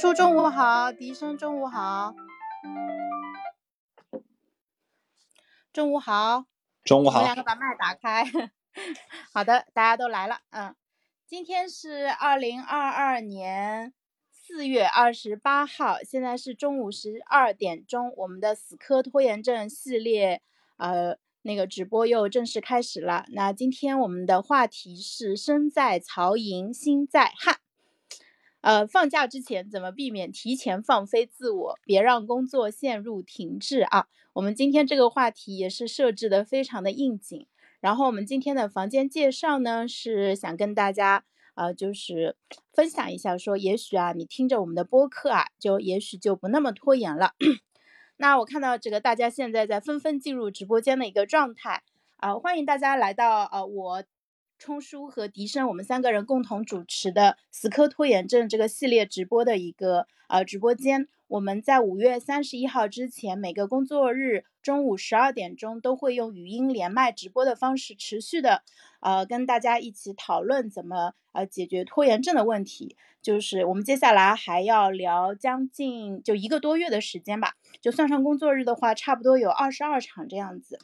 冲叔中午好，笛声中午好，中午好，中午好。我们两个把麦打开。好的，大家都来了。嗯，今天是二零二二年四月二十八号，现在是中午十二点钟，我们的死磕拖延症系列，呃，那个直播又正式开始了。那今天我们的话题是身在曹营心在汉。呃，放假之前怎么避免提前放飞自我，别让工作陷入停滞啊？我们今天这个话题也是设置的非常的应景。然后我们今天的房间介绍呢，是想跟大家呃，就是分享一下，说也许啊，你听着我们的播客啊，就也许就不那么拖延了。那我看到这个大家现在在纷纷进入直播间的一个状态啊，欢迎大家来到呃我。冲叔和笛声，我们三个人共同主持的“死磕拖延症”这个系列直播的一个呃直播间，我们在五月三十一号之前，每个工作日中午十二点钟都会用语音连麦直播的方式，持续的呃跟大家一起讨论怎么呃解决拖延症的问题。就是我们接下来还要聊将近就一个多月的时间吧，就算上工作日的话，差不多有二十二场这样子。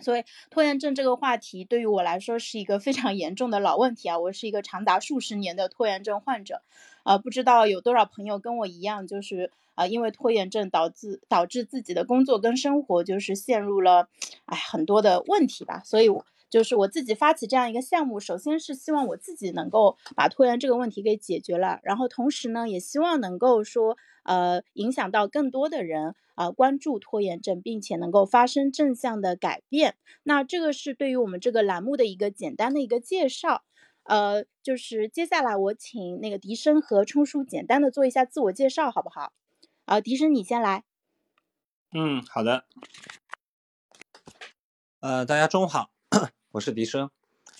所以拖延症这个话题对于我来说是一个非常严重的老问题啊！我是一个长达数十年的拖延症患者，呃，不知道有多少朋友跟我一样，就是呃，因为拖延症导致导致自己的工作跟生活就是陷入了哎很多的问题吧。所以我，就是我自己发起这样一个项目，首先是希望我自己能够把拖延这个问题给解决了，然后同时呢，也希望能够说呃影响到更多的人。啊，关注拖延症，并且能够发生正向的改变。那这个是对于我们这个栏目的一个简单的一个介绍。呃，就是接下来我请那个笛声和冲叔简单的做一下自我介绍，好不好？啊，笛声你先来。嗯，好的。呃，大家中午好，我是笛声，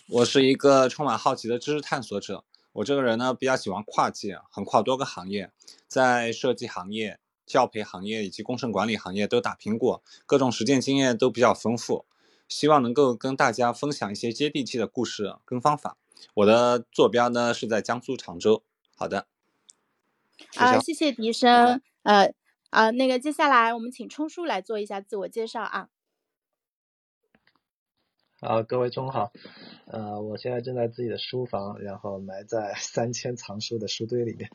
我是一个充满好奇的知识探索者。我这个人呢，比较喜欢跨界，横跨多个行业，在设计行业。教培行业以及工程管理行业都打拼过，各种实践经验都比较丰富，希望能够跟大家分享一些接地气的故事跟方法。我的坐标呢是在江苏常州。好的，啊，谢谢笛声。呃，啊，那个接下来我们请冲叔来做一下自我介绍啊。啊，各位中午好。呃，我现在正在自己的书房，然后埋在 三千藏书的书堆里面。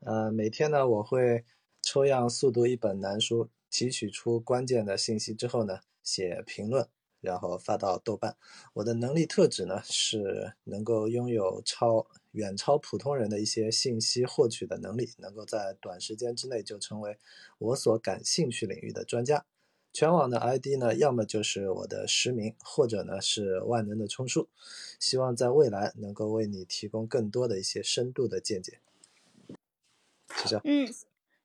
呃，每天呢我会。抽样速读一本难书，提取出关键的信息之后呢，写评论，然后发到豆瓣。我的能力特质呢，是能够拥有超远超普通人的一些信息获取的能力，能够在短时间之内就成为我所感兴趣领域的专家。全网的 ID 呢，要么就是我的实名，或者呢是万能的充数。希望在未来能够为你提供更多的一些深度的见解。谢谢。嗯。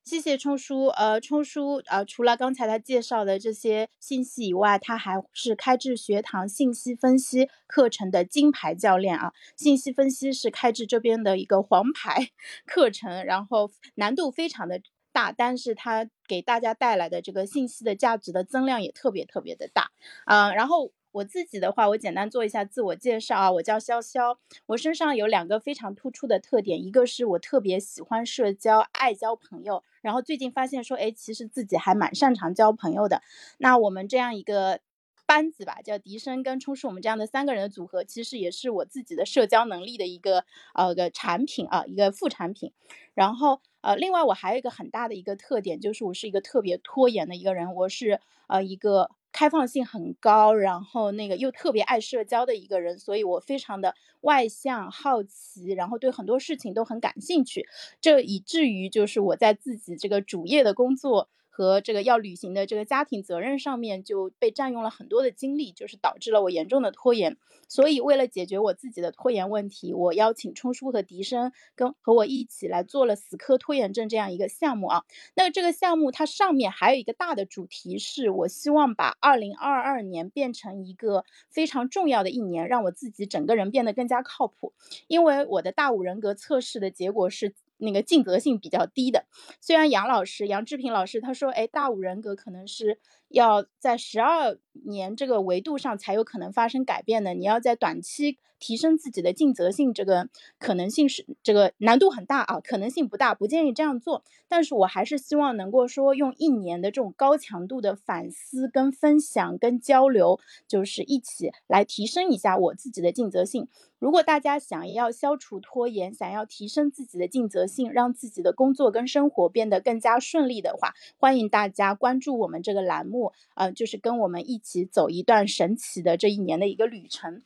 谢谢冲叔，呃，冲叔，呃，除了刚才他介绍的这些信息以外，他还是开智学堂信息分析课程的金牌教练啊。信息分析是开智这边的一个黄牌 课程，然后难度非常的大，但是他给大家带来的这个信息的价值的增量也特别特别的大，嗯，然后。我自己的话，我简单做一下自我介绍啊，我叫潇潇，我身上有两个非常突出的特点，一个是我特别喜欢社交，爱交朋友，然后最近发现说，哎，其实自己还蛮擅长交朋友的。那我们这样一个班子吧，叫笛声跟冲叔，我们这样的三个人的组合，其实也是我自己的社交能力的一个呃个产品啊，一个副产品。然后呃，另外我还有一个很大的一个特点，就是我是一个特别拖延的一个人，我是呃一个。开放性很高，然后那个又特别爱社交的一个人，所以我非常的外向、好奇，然后对很多事情都很感兴趣，这以至于就是我在自己这个主业的工作。和这个要履行的这个家庭责任上面就被占用了很多的精力，就是导致了我严重的拖延。所以为了解决我自己的拖延问题，我邀请冲叔和笛声跟和我一起来做了死磕拖延症这样一个项目啊。那这个项目它上面还有一个大的主题，是我希望把二零二二年变成一个非常重要的一年，让我自己整个人变得更加靠谱。因为我的大五人格测试的结果是。那个尽责性比较低的，虽然杨老师杨志平老师他说，哎，大五人格可能是要在十二年这个维度上才有可能发生改变的。你要在短期提升自己的尽责性，这个可能性是这个难度很大啊，可能性不大，不建议这样做。但是我还是希望能够说用一年的这种高强度的反思、跟分享、跟交流，就是一起来提升一下我自己的尽责性。如果大家想要消除拖延，想要提升自己的尽责性，让自己的工作跟生活变得更加顺利的话，欢迎大家关注我们这个栏目，呃，就是跟我们一一起走一段神奇的这一年的一个旅程。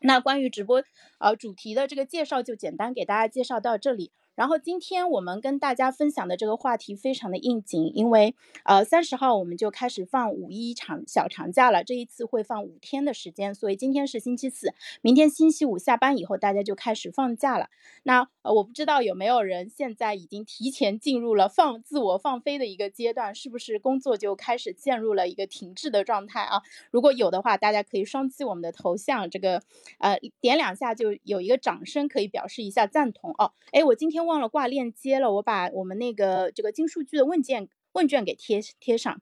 那关于直播呃主题的这个介绍，就简单给大家介绍到这里。然后今天我们跟大家分享的这个话题非常的应景，因为呃三十号我们就开始放五一长小长假了，这一次会放五天的时间，所以今天是星期四，明天星期五下班以后大家就开始放假了。那呃我不知道有没有人现在已经提前进入了放自我放飞的一个阶段，是不是工作就开始陷入了一个停滞的状态啊？如果有的话，大家可以双击我们的头像，这个呃点两下就有一个掌声可以表示一下赞同哦。哎，我今天。忘了挂链接了，我把我们那个这个金数据的问卷问卷给贴贴上。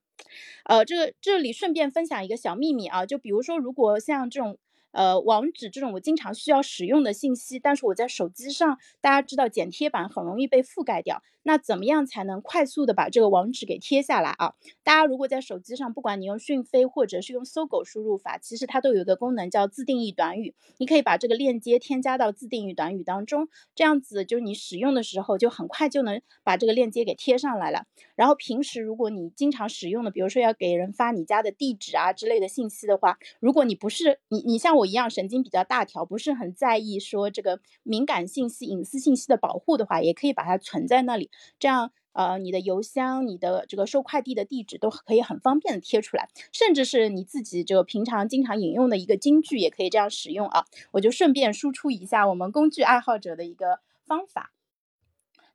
呃，这个这里顺便分享一个小秘密啊，就比如说，如果像这种。呃，网址这种我经常需要使用的信息，但是我在手机上，大家知道剪贴板很容易被覆盖掉。那怎么样才能快速的把这个网址给贴下来啊？大家如果在手机上，不管你用讯飞或者是用搜狗输入法，其实它都有一个功能叫自定义短语，你可以把这个链接添加到自定义短语当中，这样子就是你使用的时候就很快就能把这个链接给贴上来了。然后平时如果你经常使用的，比如说要给人发你家的地址啊之类的信息的话，如果你不是你你像我。一样神经比较大条，不是很在意说这个敏感信息、隐私信息的保护的话，也可以把它存在那里。这样，呃，你的邮箱、你的这个收快递的地址都可以很方便的贴出来，甚至是你自己就平常经常引用的一个金句，也可以这样使用啊。我就顺便输出一下我们工具爱好者的一个方法。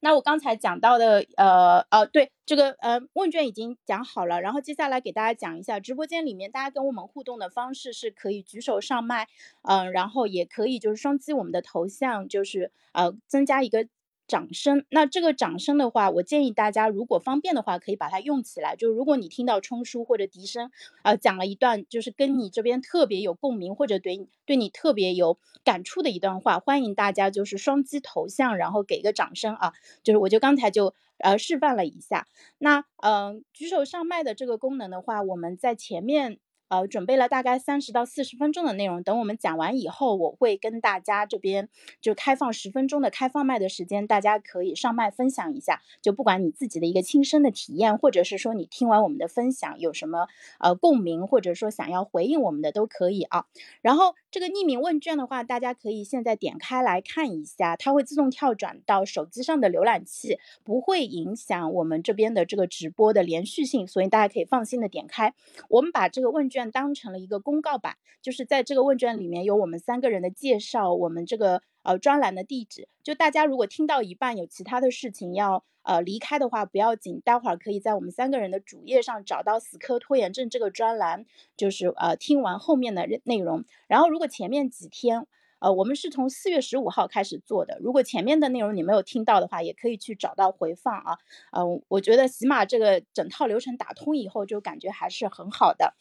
那我刚才讲到的，呃呃，对这个呃问卷已经讲好了，然后接下来给大家讲一下直播间里面大家跟我们互动的方式是可以举手上麦，嗯，然后也可以就是双击我们的头像，就是呃增加一个。掌声，那这个掌声的话，我建议大家如果方便的话，可以把它用起来。就如果你听到冲叔或者笛声，啊，讲了一段就是跟你这边特别有共鸣或者对对你特别有感触的一段话，欢迎大家就是双击头像，然后给一个掌声啊。就是我就刚才就呃示范了一下，那嗯举手上麦的这个功能的话，我们在前面。呃，准备了大概三十到四十分钟的内容，等我们讲完以后，我会跟大家这边就开放十分钟的开放麦的时间，大家可以上麦分享一下。就不管你自己的一个亲身的体验，或者是说你听完我们的分享有什么呃共鸣，或者说想要回应我们的都可以啊。然后这个匿名问卷的话，大家可以现在点开来看一下，它会自动跳转到手机上的浏览器，不会影响我们这边的这个直播的连续性，所以大家可以放心的点开。我们把这个问卷。当成了一个公告板，就是在这个问卷里面有我们三个人的介绍，我们这个呃专栏的地址。就大家如果听到一半有其他的事情要呃离开的话，不要紧，待会儿可以在我们三个人的主页上找到死磕拖延症这个专栏，就是呃听完后面的内容。然后如果前面几天。呃，我们是从四月十五号开始做的。如果前面的内容你没有听到的话，也可以去找到回放啊。嗯，我觉得起码这个整套流程打通以后，就感觉还是很好的。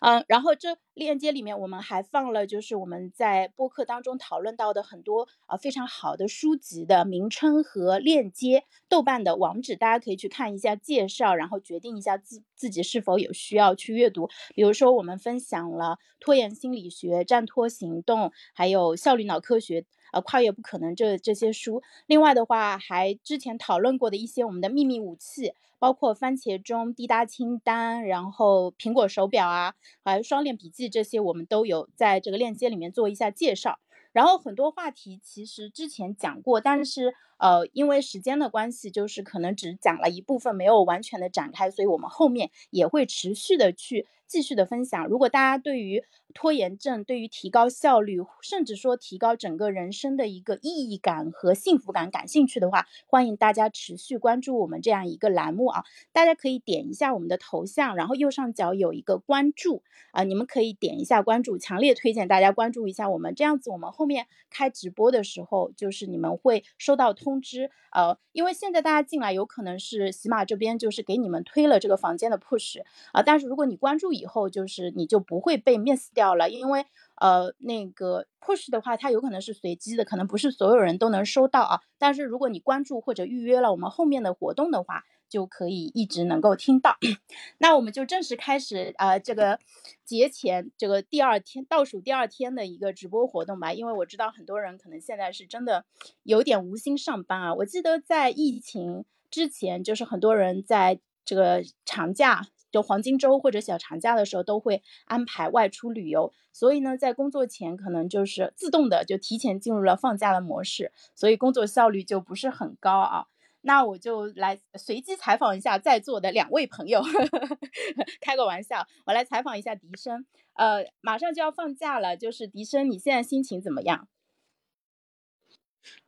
嗯，然后这链接里面我们还放了，就是我们在播客当中讨论到的很多啊非常好的书籍的名称和链接，豆瓣的网址，大家可以去看一下介绍，然后决定一下自自己是否有需要去阅读。比如说我们分享了拖延心理学、战拖行动，还有效率脑科学。呃，跨越不可能这这些书，另外的话还之前讨论过的一些我们的秘密武器，包括番茄钟、滴答清单，然后苹果手表啊，还有双链笔记这些，我们都有在这个链接里面做一下介绍。然后很多话题其实之前讲过，但是呃，因为时间的关系，就是可能只讲了一部分，没有完全的展开，所以我们后面也会持续的去。继续的分享。如果大家对于拖延症、对于提高效率，甚至说提高整个人生的一个意义感和幸福感感兴趣的话，欢迎大家持续关注我们这样一个栏目啊！大家可以点一下我们的头像，然后右上角有一个关注啊，你们可以点一下关注，强烈推荐大家关注一下我们，这样子我们后面开直播的时候，就是你们会收到通通知。呃，因为现在大家进来有可能是喜马这边就是给你们推了这个房间的 push 啊，但是如果你关注以后，就是你就不会被 miss 掉了，因为呃那个 push 的话，它有可能是随机的，可能不是所有人都能收到啊。但是如果你关注或者预约了我们后面的活动的话，就可以一直能够听到。那我们就正式开始呃这个节前这个第二天倒数第二天的一个直播活动吧，因为我知道很多人可能现在是真的有点无心上班啊。我记得在疫情之前，就是很多人在这个长假。就黄金周或者小长假的时候，都会安排外出旅游，所以呢，在工作前可能就是自动的就提前进入了放假的模式，所以工作效率就不是很高啊。那我就来随机采访一下在座的两位朋友，开个玩笑，我来采访一下笛声。呃，马上就要放假了，就是笛声，你现在心情怎么样？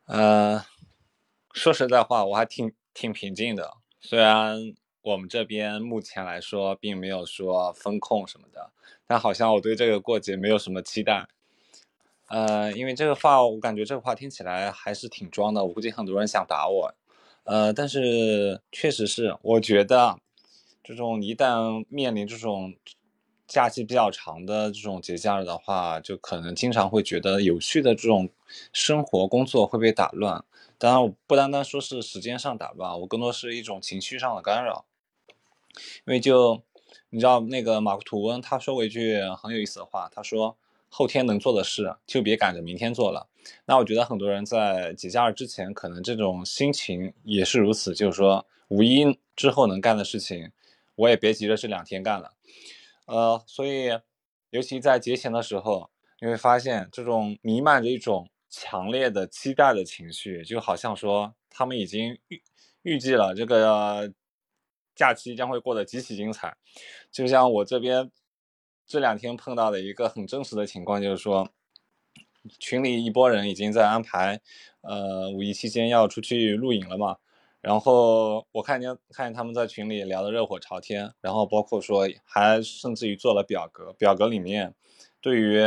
呃，说实在话，我还挺挺平静的，虽然。我们这边目前来说，并没有说风控什么的，但好像我对这个过节没有什么期待。呃，因为这个话，我感觉这个话听起来还是挺装的，我估计很多人想打我。呃，但是确实是，我觉得这种一旦面临这种假期比较长的这种节假日的话，就可能经常会觉得有序的这种生活工作会被打乱。当然，不单单说是时间上打乱，我更多是一种情绪上的干扰。因为就你知道那个马克吐温他说过一句很有意思的话，他说后天能做的事就别赶着明天做了。那我觉得很多人在节假日之前可能这种心情也是如此，就是说五一之后能干的事情，我也别急着这两天干了。呃，所以尤其在节前的时候，你会发现这种弥漫着一种强烈的期待的情绪，就好像说他们已经预预计了这个。假期将会过得极其精彩，就像我这边这两天碰到的一个很真实的情况，就是说群里一波人已经在安排，呃，五一期间要出去露营了嘛。然后我看见看见他们在群里聊得热火朝天，然后包括说还甚至于做了表格，表格里面对于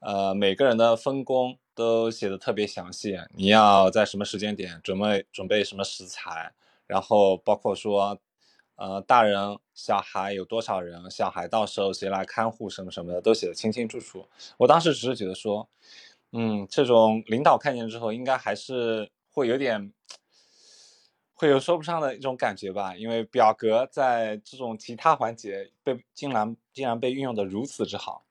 呃每个人的分工都写的特别详细，你要在什么时间点准备准备什么食材，然后包括说。呃，大人、小孩有多少人？小孩到时候谁来看护什么什么的，都写的清清楚楚。我当时只是觉得说，嗯，这种领导看见之后，应该还是会有点，会有说不上的一种感觉吧。因为表格在这种其他环节被竟然竟然被运用的如此之好，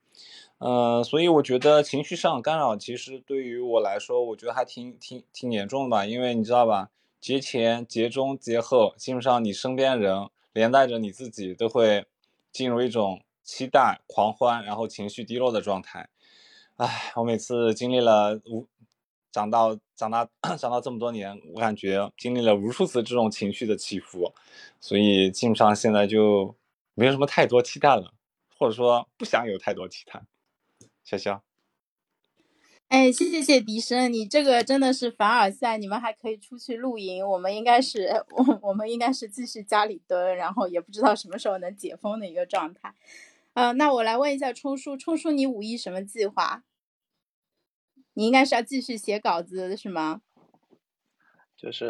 嗯，所以我觉得情绪上干扰其实对于我来说，我觉得还挺挺挺严重的吧。因为你知道吧，节前、节中、节后，基本上你身边人。连带着你自己都会进入一种期待、狂欢，然后情绪低落的状态。唉，我每次经历了无长到长大 长到这么多年，我感觉经历了无数次这种情绪的起伏，所以基本上现在就没有什么太多期待了，或者说不想有太多期待。潇潇。哎，谢谢谢笛声，你这个真的是凡尔赛，你们还可以出去露营，我们应该是我我们应该是继续家里蹲，然后也不知道什么时候能解封的一个状态。呃，那我来问一下冲叔，冲叔你五一什么计划？你应该是要继续写稿子是吗？就是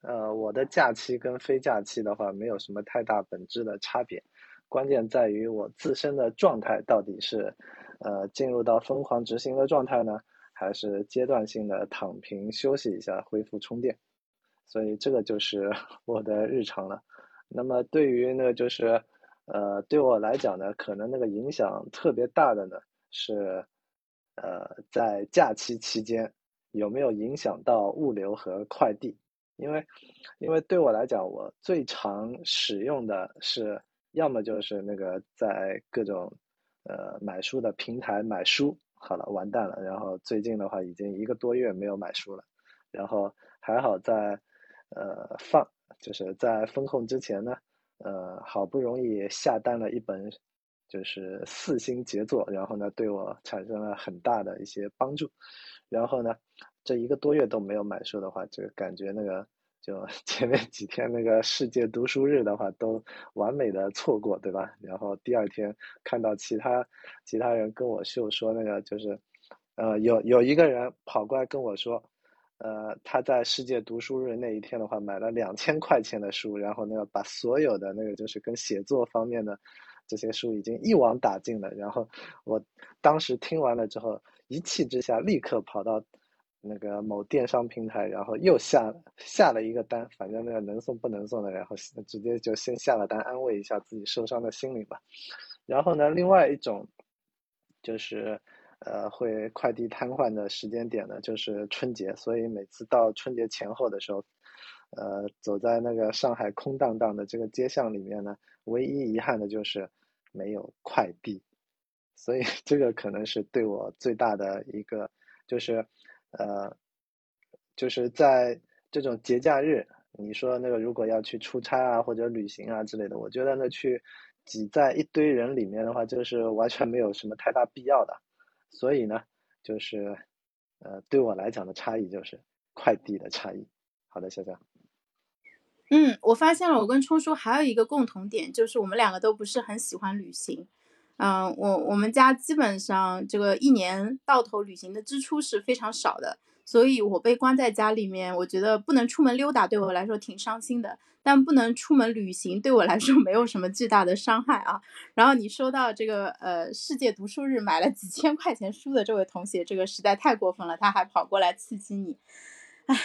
呃，我的假期跟非假期的话没有什么太大本质的差别，关键在于我自身的状态到底是呃进入到疯狂执行的状态呢？还是阶段性的躺平休息一下，恢复充电，所以这个就是 我的日常了。那么对于那个就是，呃，对我来讲呢，可能那个影响特别大的呢是，呃，在假期期间有没有影响到物流和快递？因为，因为对我来讲，我最常使用的是，要么就是那个在各种，呃，买书的平台买书。好了，完蛋了。然后最近的话，已经一个多月没有买书了。然后还好在，呃，放就是在风控之前呢，呃，好不容易下单了一本就是四星杰作，然后呢，对我产生了很大的一些帮助。然后呢，这一个多月都没有买书的话，就感觉那个就 前面几天那个世界读书日的话，都完美的错过，对吧？然后第二天看到其他其他人跟我秀说那个就是，呃，有有一个人跑过来跟我说，呃，他在世界读书日那一天的话，买了两千块钱的书，然后那个把所有的那个就是跟写作方面的这些书已经一网打尽了。然后我当时听完了之后。一气之下，立刻跑到那个某电商平台，然后又下下了一个单，反正那个能送不能送的，然后直接就先下了单，安慰一下自己受伤的心灵吧。然后呢，另外一种就是呃会快递瘫痪的时间点呢，就是春节，所以每次到春节前后的时候，呃，走在那个上海空荡荡的这个街巷里面呢，唯一遗憾的就是没有快递。所以 这个可能是对我最大的一个，就是，呃，就是在这种节假日，你说那个如果要去出差啊或者旅行啊之类的，我觉得呢去挤在一堆人里面的话，就是完全没有什么太大必要的。所以呢，就是，呃，对我来讲的差异就是快递的差异。好的，小江。嗯，我发现了，我跟冲叔还有一个共同点，就是我们两个都不是很喜欢旅行。嗯，我我们家基本上这个一年到头旅行的支出是非常少的，所以我被关在家里面，我觉得不能出门溜达对我来说挺伤心的，但不能出门旅行对我来说没有什么巨大的伤害啊。然后你说到这个呃世界读书日买了几千块钱书的这位同学，这个实在太过分了，他还跑过来刺激你，唉。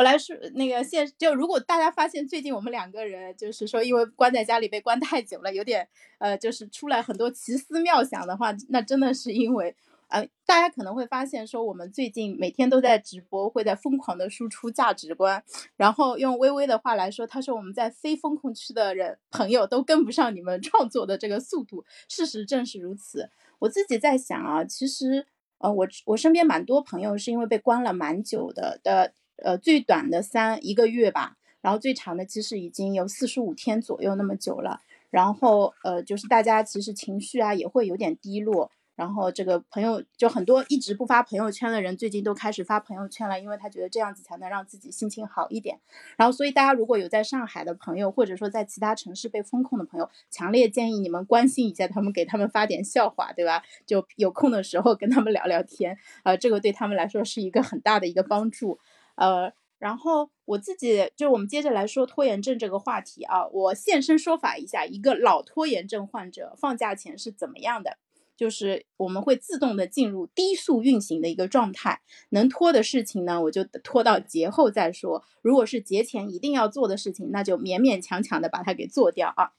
我来说那个现就如果大家发现最近我们两个人就是说因为关在家里被关太久了，有点呃就是出来很多奇思妙想的话，那真的是因为呃大家可能会发现说我们最近每天都在直播，会在疯狂的输出价值观，然后用微微的话来说，他说我们在非风控区的人朋友都跟不上你们创作的这个速度，事实正是如此。我自己在想啊，其实呃我我身边蛮多朋友是因为被关了蛮久的的。呃，最短的三一个月吧，然后最长的其实已经有四十五天左右那么久了。然后呃，就是大家其实情绪啊也会有点低落。然后这个朋友就很多一直不发朋友圈的人，最近都开始发朋友圈了，因为他觉得这样子才能让自己心情好一点。然后所以大家如果有在上海的朋友，或者说在其他城市被封控的朋友，强烈建议你们关心一下他们，给他们发点笑话，对吧？就有空的时候跟他们聊聊天，呃，这个对他们来说是一个很大的一个帮助。呃，然后我自己就我们接着来说拖延症这个话题啊，我现身说法一下，一个老拖延症患者放假前是怎么样的？就是我们会自动的进入低速运行的一个状态，能拖的事情呢，我就拖到节后再说；如果是节前一定要做的事情，那就勉勉强强的把它给做掉啊。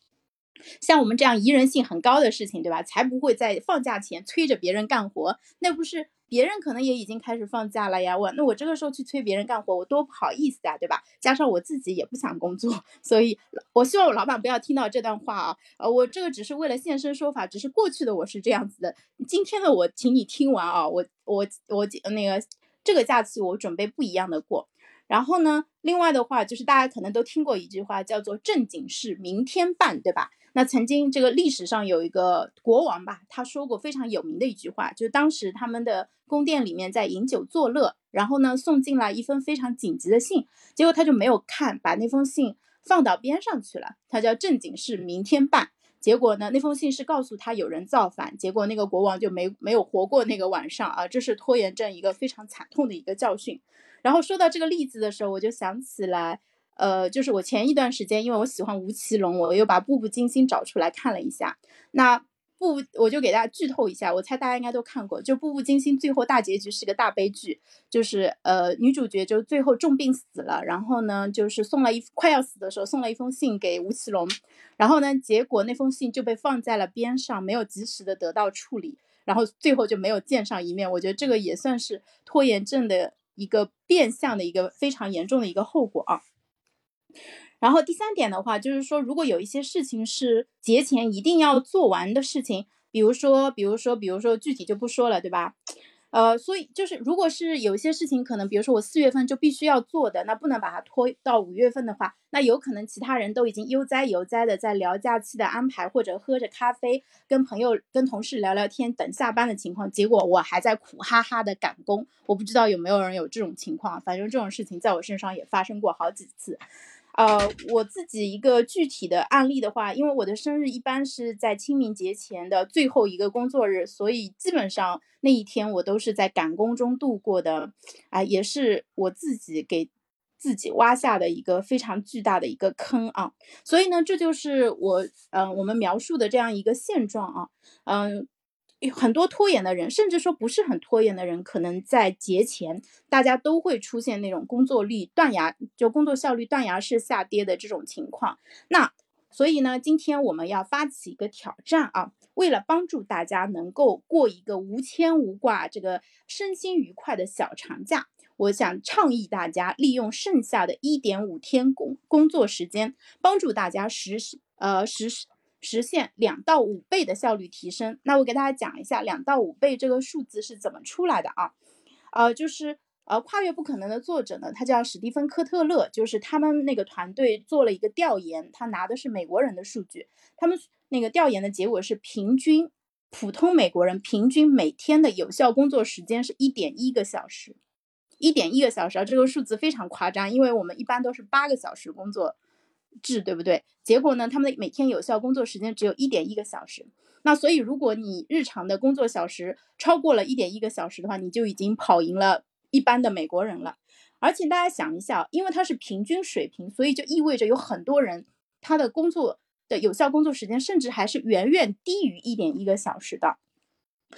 像我们这样宜人性很高的事情，对吧？才不会在放假前催着别人干活，那不是？别人可能也已经开始放假了呀，我那我这个时候去催别人干活，我多不好意思啊，对吧？加上我自己也不想工作，所以我希望我老板不要听到这段话啊。呃，我这个只是为了现身说法，只是过去的我是这样子的，今天的我请你听完啊，我我我那个这个假期我准备不一样的过。然后呢，另外的话就是大家可能都听过一句话，叫做正经事明天办，对吧？那曾经这个历史上有一个国王吧，他说过非常有名的一句话，就是当时他们的宫殿里面在饮酒作乐，然后呢送进来一封非常紧急的信，结果他就没有看，把那封信放到边上去了。他叫正经事明天办，结果呢那封信是告诉他有人造反，结果那个国王就没没有活过那个晚上啊，这是拖延症一个非常惨痛的一个教训。然后说到这个例子的时候，我就想起来。呃，就是我前一段时间，因为我喜欢吴奇隆，我又把《步步惊心》找出来看了一下。那步，我就给大家剧透一下，我猜大家应该都看过。就《步步惊心》最后大结局是个大悲剧，就是呃，女主角就最后重病死了，然后呢，就是送了一快要死的时候送了一封信给吴奇隆，然后呢，结果那封信就被放在了边上，没有及时的得到处理，然后最后就没有见上一面。我觉得这个也算是拖延症的一个变相的一个非常严重的一个后果啊。然后第三点的话，就是说，如果有一些事情是节前一定要做完的事情，比如说，比如说，比如说，具体就不说了，对吧？呃，所以就是，如果是有一些事情，可能比如说我四月份就必须要做的，那不能把它拖到五月份的话，那有可能其他人都已经悠哉悠哉的在聊假期的安排，或者喝着咖啡，跟朋友、跟同事聊聊天，等下班的情况，结果我还在苦哈哈的赶工。我不知道有没有人有这种情况，反正这种事情在我身上也发生过好几次。呃，我自己一个具体的案例的话，因为我的生日一般是在清明节前的最后一个工作日，所以基本上那一天我都是在赶工中度过的，啊，也是我自己给自己挖下的一个非常巨大的一个坑啊。所以呢，这就是我，嗯，我们描述的这样一个现状啊，嗯。很多拖延的人，甚至说不是很拖延的人，可能在节前，大家都会出现那种工作率断崖，就工作效率断崖式下跌的这种情况。那所以呢，今天我们要发起一个挑战啊，为了帮助大家能够过一个无牵无挂、这个身心愉快的小长假，我想倡议大家利用剩下的一点五天工工作时间，帮助大家实施呃实施。实现两到五倍的效率提升。那我给大家讲一下两到五倍这个数字是怎么出来的啊？呃，就是呃，跨越不可能的作者呢，他叫史蒂芬科特勒，就是他们那个团队做了一个调研，他拿的是美国人的数据，他们那个调研的结果是平均普通美国人平均每天的有效工作时间是一点一个小时，一点一个小时，这个数字非常夸张，因为我们一般都是八个小时工作。制对不对？结果呢，他们的每天有效工作时间只有一点一个小时。那所以，如果你日常的工作小时超过了一点一个小时的话，你就已经跑赢了一般的美国人了。而且大家想一下，因为它是平均水平，所以就意味着有很多人他的工作的有效工作时间甚至还是远远低于一点一个小时的。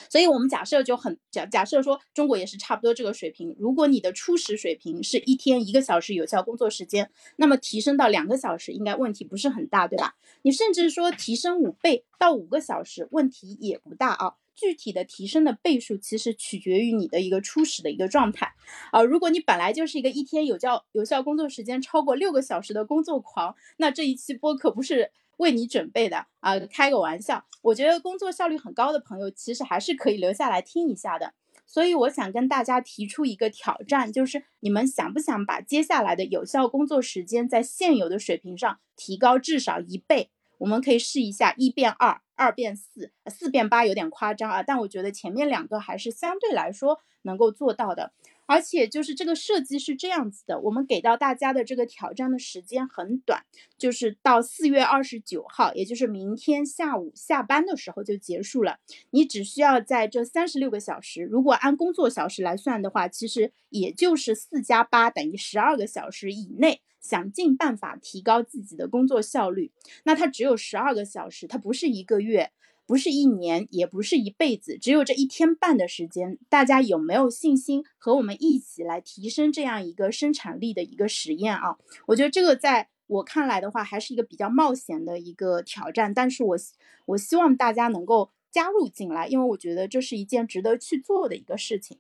所以，我们假设就很假假设说，中国也是差不多这个水平。如果你的初始水平是一天一个小时有效工作时间，那么提升到两个小时应该问题不是很大，对吧？你甚至说提升五倍到五个小时，问题也不大啊。具体的提升的倍数其实取决于你的一个初始的一个状态啊。如果你本来就是一个一天有效有效工作时间超过六个小时的工作狂，那这一期播客不是。为你准备的啊，开个玩笑。我觉得工作效率很高的朋友，其实还是可以留下来听一下的。所以我想跟大家提出一个挑战，就是你们想不想把接下来的有效工作时间在现有的水平上提高至少一倍？我们可以试一下一变二，二变四，四变八有点夸张啊，但我觉得前面两个还是相对来说能够做到的。而且就是这个设计是这样子的，我们给到大家的这个挑战的时间很短，就是到四月二十九号，也就是明天下午下班的时候就结束了。你只需要在这三十六个小时，如果按工作小时来算的话，其实也就是四加八等于十二个小时以内，想尽办法提高自己的工作效率。那它只有十二个小时，它不是一个月。不是一年，也不是一辈子，只有这一天半的时间。大家有没有信心和我们一起来提升这样一个生产力的一个实验啊？我觉得这个在我看来的话，还是一个比较冒险的一个挑战。但是我我希望大家能够加入进来，因为我觉得这是一件值得去做的一个事情。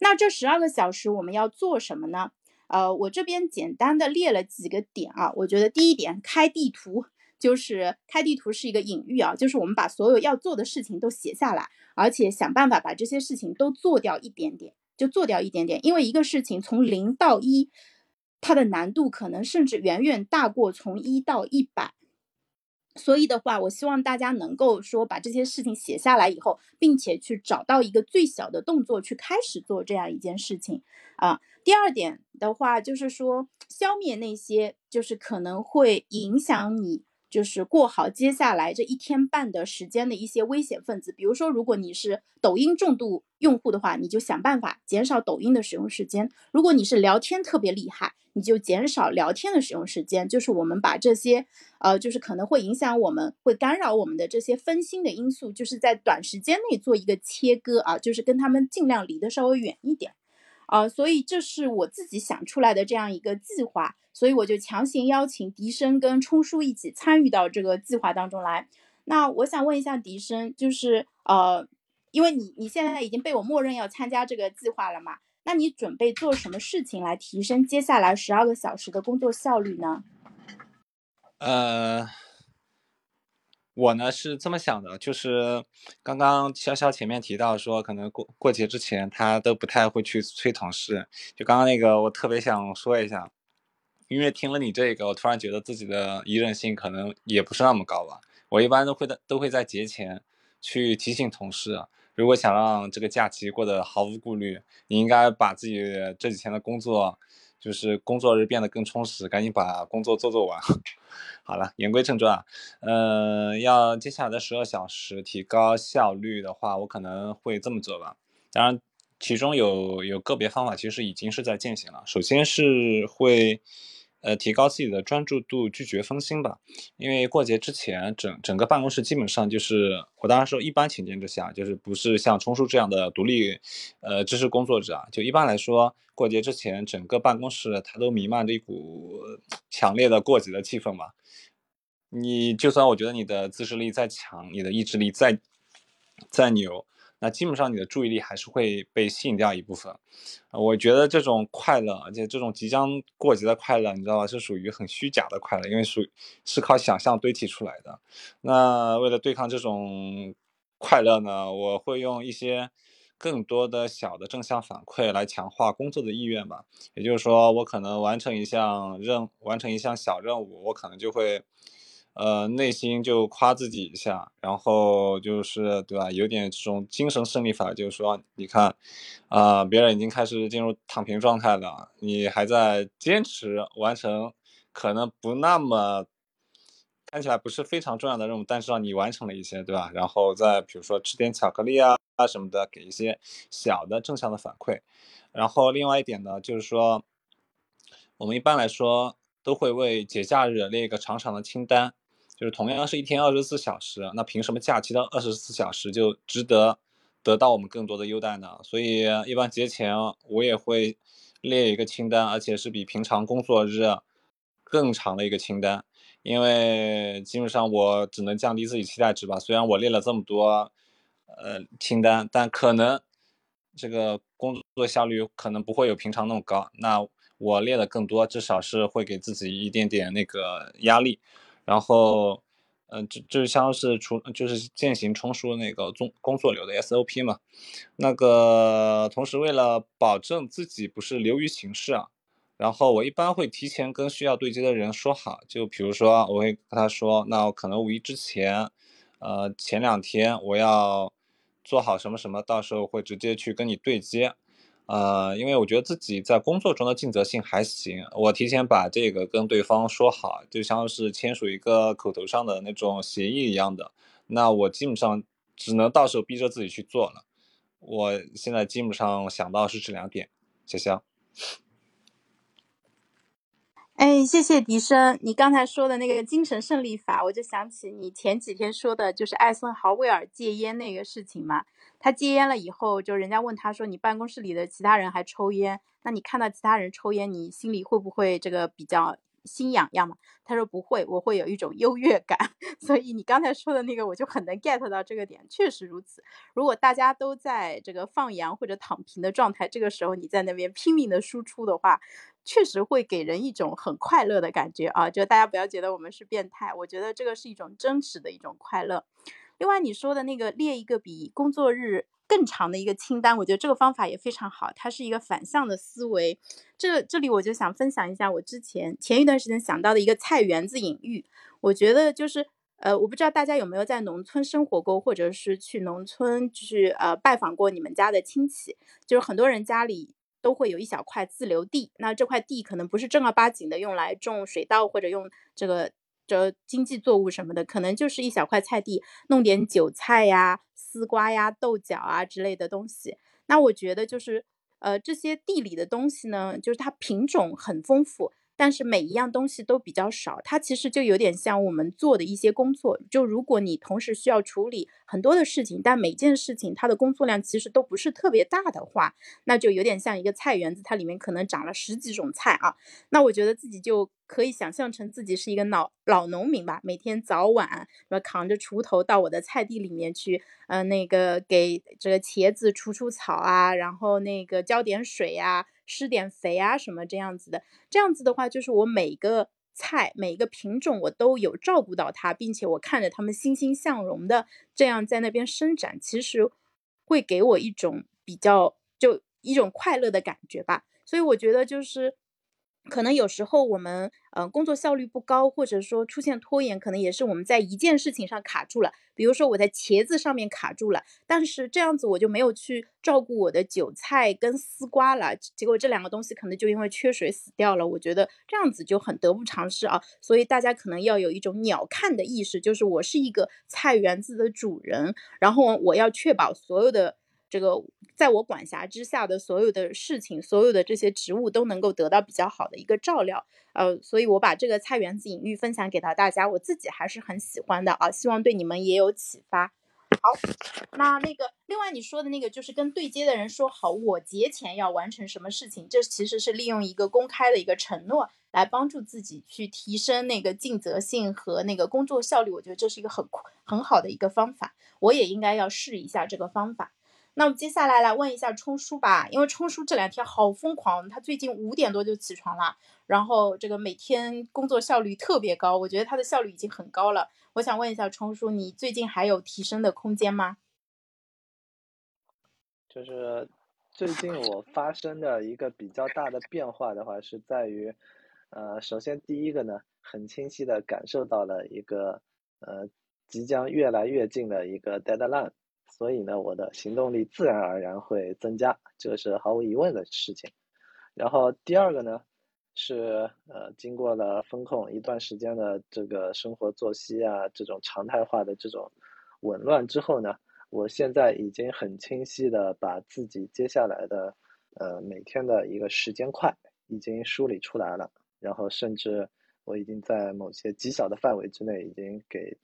那这十二个小时我们要做什么呢？呃，我这边简单的列了几个点啊。我觉得第一点，开地图。就是开地图是一个隐喻啊，就是我们把所有要做的事情都写下来，而且想办法把这些事情都做掉一点点，就做掉一点点。因为一个事情从零到一，它的难度可能甚至远远大过从一到一百。所以的话，我希望大家能够说把这些事情写下来以后，并且去找到一个最小的动作去开始做这样一件事情啊。第二点的话，就是说消灭那些就是可能会影响你。就是过好接下来这一天半的时间的一些危险分子，比如说，如果你是抖音重度用户的话，你就想办法减少抖音的使用时间；如果你是聊天特别厉害，你就减少聊天的使用时间。就是我们把这些，呃，就是可能会影响我们、会干扰我们的这些分心的因素，就是在短时间内做一个切割啊，就是跟他们尽量离得稍微远一点。啊，所以这是我自己想出来的这样一个计划，所以我就强行邀请笛声跟冲叔一起参与到这个计划当中来。那我想问一下笛声，就是呃，因为你你现在已经被我默认要参加这个计划了嘛？那你准备做什么事情来提升接下来十二个小时的工作效率呢？呃。我呢是这么想的，就是刚刚潇潇前面提到说，可能过过节之前他都不太会去催同事。就刚刚那个，我特别想说一下，因为听了你这个，我突然觉得自己的宜人性可能也不是那么高吧。我一般都会在都会在节前去提醒同事，如果想让这个假期过得毫无顾虑，你应该把自己这几天的工作，就是工作日变得更充实，赶紧把工作做做完。好了，言归正传啊，呃，要接下来的十二小时提高效率的话，我可能会这么做吧。当然，其中有有个别方法，其实已经是在践行了。首先是会。呃，提高自己的专注度，拒绝分心吧。因为过节之前，整整个办公室基本上就是我当然说一般情境之下，就是不是像冲叔这样的独立呃知识工作者啊。就一般来说，过节之前，整个办公室它都弥漫着一股强烈的过节的气氛嘛。你就算我觉得你的自制力再强，你的意志力再再牛。那基本上你的注意力还是会被吸引掉一部分，我觉得这种快乐，而且这种即将过节的快乐，你知道吧，是属于很虚假的快乐，因为属是靠想象堆砌出来的。那为了对抗这种快乐呢，我会用一些更多的小的正向反馈来强化工作的意愿吧。也就是说，我可能完成一项任完成一项小任务，我可能就会。呃，内心就夸自己一下，然后就是对吧？有点这种精神胜利法，就是说，你看，啊，别人已经开始进入躺平状态了，你还在坚持完成可能不那么看起来不是非常重要的任务，但是让你完成了一些，对吧？然后再比如说吃点巧克力啊啊什么的，给一些小的正向的反馈。然后另外一点呢，就是说，我们一般来说都会为节假日列一个长长的清单。就是同样是一天二十四小时，那凭什么假期的二十四小时就值得得到我们更多的优待呢？所以一般节前我也会列一个清单，而且是比平常工作日更长的一个清单，因为基本上我只能降低自己期待值吧。虽然我列了这么多呃清单，但可能这个工作效率可能不会有平常那么高。那我列的更多，至少是会给自己一点点那个压力。然后，嗯，就就像是出就是践行冲叔那个工工作流的 SOP 嘛。那个同时为了保证自己不是流于形式啊，然后我一般会提前跟需要对接的人说好，就比如说我会跟他说，那我可能五一之前，呃，前两天我要做好什么什么，到时候会直接去跟你对接。呃，因为我觉得自己在工作中的尽责性还行，我提前把这个跟对方说好，就像是签署一个口头上的那种协议一样的。那我基本上只能到时候逼着自己去做了。我现在基本上想到是这两点，谢谢。哎，谢谢笛声，你刚才说的那个精神胜利法，我就想起你前几天说的，就是艾森豪威尔戒烟那个事情嘛。他戒烟了以后，就人家问他说：“你办公室里的其他人还抽烟，那你看到其他人抽烟，你心里会不会这个比较心痒痒嘛？”他说：“不会，我会有一种优越感。”所以你刚才说的那个，我就很能 get 到这个点，确实如此。如果大家都在这个放羊或者躺平的状态，这个时候你在那边拼命的输出的话，确实会给人一种很快乐的感觉啊！就大家不要觉得我们是变态，我觉得这个是一种真实的一种快乐。另外，你说的那个列一个比工作日更长的一个清单，我觉得这个方法也非常好，它是一个反向的思维。这这里我就想分享一下我之前前一段时间想到的一个菜园子隐喻。我觉得就是，呃，我不知道大家有没有在农村生活过，或者是去农村就是呃拜访过你们家的亲戚，就是很多人家里都会有一小块自留地，那这块地可能不是正儿八经的用来种水稻或者用这个。这经济作物什么的，可能就是一小块菜地，弄点韭菜呀、丝瓜呀、豆角啊之类的东西。那我觉得就是，呃，这些地里的东西呢，就是它品种很丰富。但是每一样东西都比较少，它其实就有点像我们做的一些工作。就如果你同时需要处理很多的事情，但每件事情它的工作量其实都不是特别大的话，那就有点像一个菜园子，它里面可能长了十几种菜啊。那我觉得自己就可以想象成自己是一个老老农民吧，每天早晚要扛着锄头到我的菜地里面去，嗯，那个给这个茄子除除草啊，然后那个浇点水呀。施点肥啊什么这样子的，这样子的话，就是我每个菜每个品种我都有照顾到它，并且我看着它们欣欣向荣的这样在那边生长，其实会给我一种比较就一种快乐的感觉吧。所以我觉得就是。可能有时候我们呃工作效率不高，或者说出现拖延，可能也是我们在一件事情上卡住了。比如说我在茄子上面卡住了，但是这样子我就没有去照顾我的韭菜跟丝瓜了，结果这两个东西可能就因为缺水死掉了。我觉得这样子就很得不偿失啊。所以大家可能要有一种鸟瞰的意识，就是我是一个菜园子的主人，然后我要确保所有的。这个在我管辖之下的所有的事情，所有的这些植物都能够得到比较好的一个照料，呃，所以我把这个菜园子隐喻分享给到大家，我自己还是很喜欢的啊，希望对你们也有启发。好，那那个另外你说的那个就是跟对接的人说好，我节前要完成什么事情，这其实是利用一个公开的一个承诺来帮助自己去提升那个尽责性和那个工作效率，我觉得这是一个很很好的一个方法，我也应该要试一下这个方法。那我们接下来来问一下冲叔吧，因为冲叔这两天好疯狂，他最近五点多就起床了，然后这个每天工作效率特别高，我觉得他的效率已经很高了。我想问一下冲叔，你最近还有提升的空间吗？就是最近我发生的一个比较大的变化的话，是在于，呃，首先第一个呢，很清晰的感受到了一个呃即将越来越近的一个 deadline。所以呢，我的行动力自然而然会增加，这个是毫无疑问的事情。然后第二个呢，是呃，经过了风控一段时间的这个生活作息啊，这种常态化的这种紊乱之后呢，我现在已经很清晰的把自己接下来的呃每天的一个时间块已经梳理出来了。然后甚至我已经在某些极小的范围之内已经给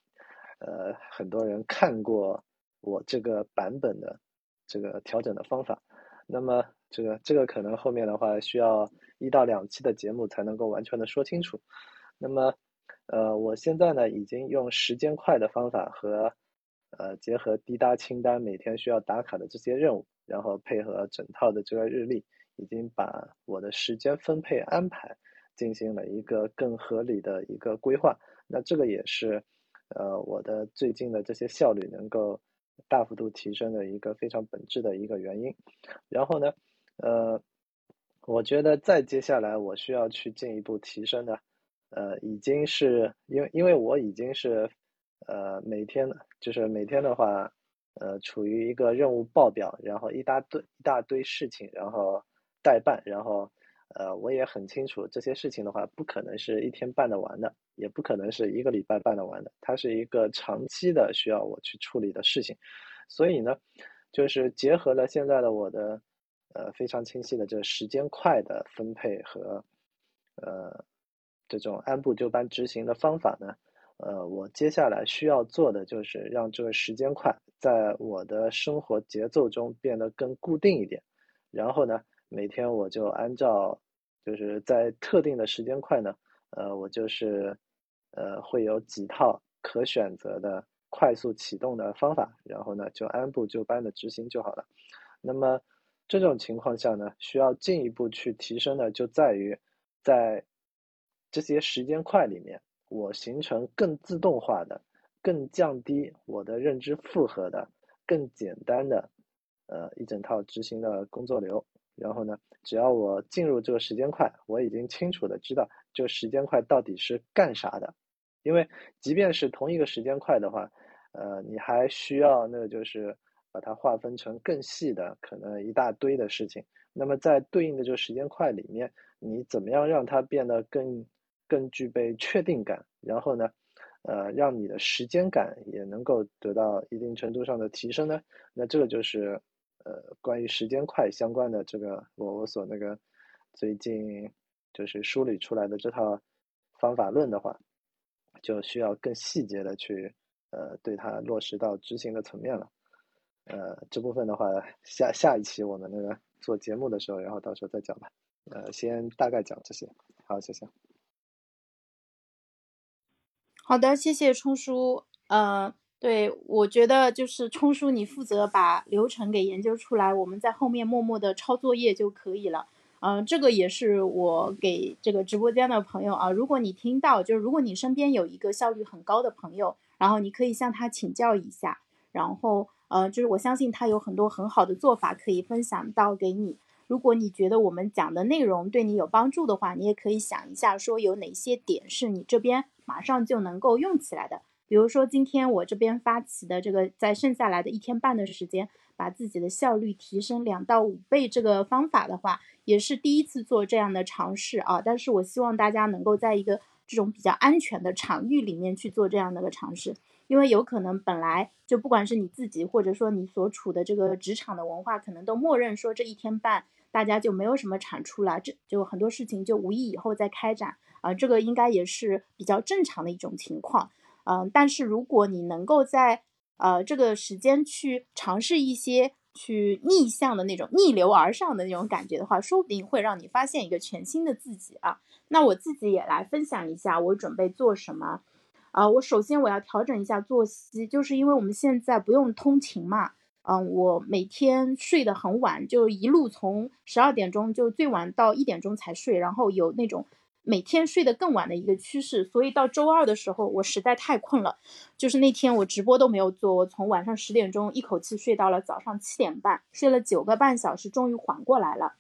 呃很多人看过。我这个版本的这个调整的方法，那么这个这个可能后面的话需要一到两期的节目才能够完全的说清楚。那么，呃，我现在呢已经用时间块的方法和呃结合滴答清单每天需要打卡的这些任务，然后配合整套的这个日历，已经把我的时间分配安排进行了一个更合理的一个规划。那这个也是呃我的最近的这些效率能够。大幅度提升的一个非常本质的一个原因，然后呢，呃，我觉得再接下来我需要去进一步提升的，呃，已经是因为因为我已经是，呃，每天就是每天的话，呃，处于一个任务报表，然后一大堆一大堆事情，然后待办，然后。呃，我也很清楚这些事情的话，不可能是一天办得完的，也不可能是一个礼拜办得完的，它是一个长期的需要我去处理的事情。所以呢，就是结合了现在的我的呃非常清晰的这个时间块的分配和呃这种按部就班执行的方法呢，呃，我接下来需要做的就是让这个时间块在我的生活节奏中变得更固定一点，然后呢。每天我就按照，就是在特定的时间块呢，呃，我就是，呃，会有几套可选择的快速启动的方法，然后呢，就按部就班的执行就好了。那么这种情况下呢，需要进一步去提升的，就在于在这些时间块里面，我形成更自动化的、更降低我的认知负荷的、更简单的，呃，一整套执行的工作流。然后呢，只要我进入这个时间块，我已经清楚的知道这个时间块到底是干啥的。因为即便是同一个时间块的话，呃，你还需要那个就是把它划分成更细的，可能一大堆的事情。那么在对应的这个时间块里面，你怎么样让它变得更更具备确定感？然后呢，呃，让你的时间感也能够得到一定程度上的提升呢？那这个就是。呃，关于时间块相关的这个，我我所那个最近就是梳理出来的这套方法论的话，就需要更细节的去呃对它落实到执行的层面了。呃，这部分的话，下下一期我们那个做节目的时候，然后到时候再讲吧。呃，先大概讲这些。好，谢谢。好的，谢谢冲叔。呃。对，我觉得就是冲叔，你负责把流程给研究出来，我们在后面默默的抄作业就可以了。嗯，这个也是我给这个直播间的朋友啊，如果你听到，就是如果你身边有一个效率很高的朋友，然后你可以向他请教一下，然后呃，就是我相信他有很多很好的做法可以分享到给你。如果你觉得我们讲的内容对你有帮助的话，你也可以想一下，说有哪些点是你这边马上就能够用起来的。比如说今天我这边发起的这个，在剩下来的一天半的时间，把自己的效率提升两到五倍这个方法的话，也是第一次做这样的尝试啊。但是我希望大家能够在一个这种比较安全的场域里面去做这样的个尝试，因为有可能本来就不管是你自己，或者说你所处的这个职场的文化，可能都默认说这一天半。大家就没有什么产出了，这就很多事情就无意以后再开展啊，这个应该也是比较正常的一种情况，嗯，但是如果你能够在呃这个时间去尝试一些去逆向的那种逆流而上的那种感觉的话，说不定会让你发现一个全新的自己啊。那我自己也来分享一下我准备做什么，啊，我首先我要调整一下作息，就是因为我们现在不用通勤嘛。嗯，我每天睡得很晚，就一路从十二点钟就最晚到一点钟才睡，然后有那种每天睡得更晚的一个趋势。所以到周二的时候，我实在太困了，就是那天我直播都没有做，我从晚上十点钟一口气睡到了早上七点半，睡了九个半小时，终于缓过来了。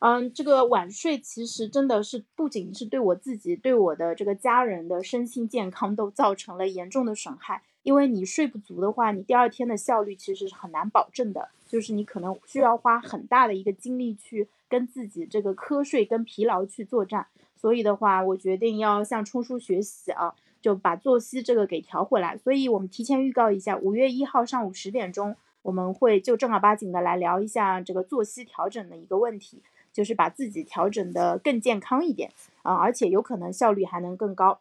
嗯，这个晚睡其实真的是不仅是对我自己，对我的这个家人的身心健康都造成了严重的损害。因为你睡不足的话，你第二天的效率其实是很难保证的，就是你可能需要花很大的一个精力去跟自己这个瞌睡跟疲劳去作战。所以的话，我决定要向冲叔学习啊，就把作息这个给调回来。所以我们提前预告一下，五月一号上午十点钟，我们会就正儿八经的来聊一下这个作息调整的一个问题，就是把自己调整的更健康一点啊，而且有可能效率还能更高。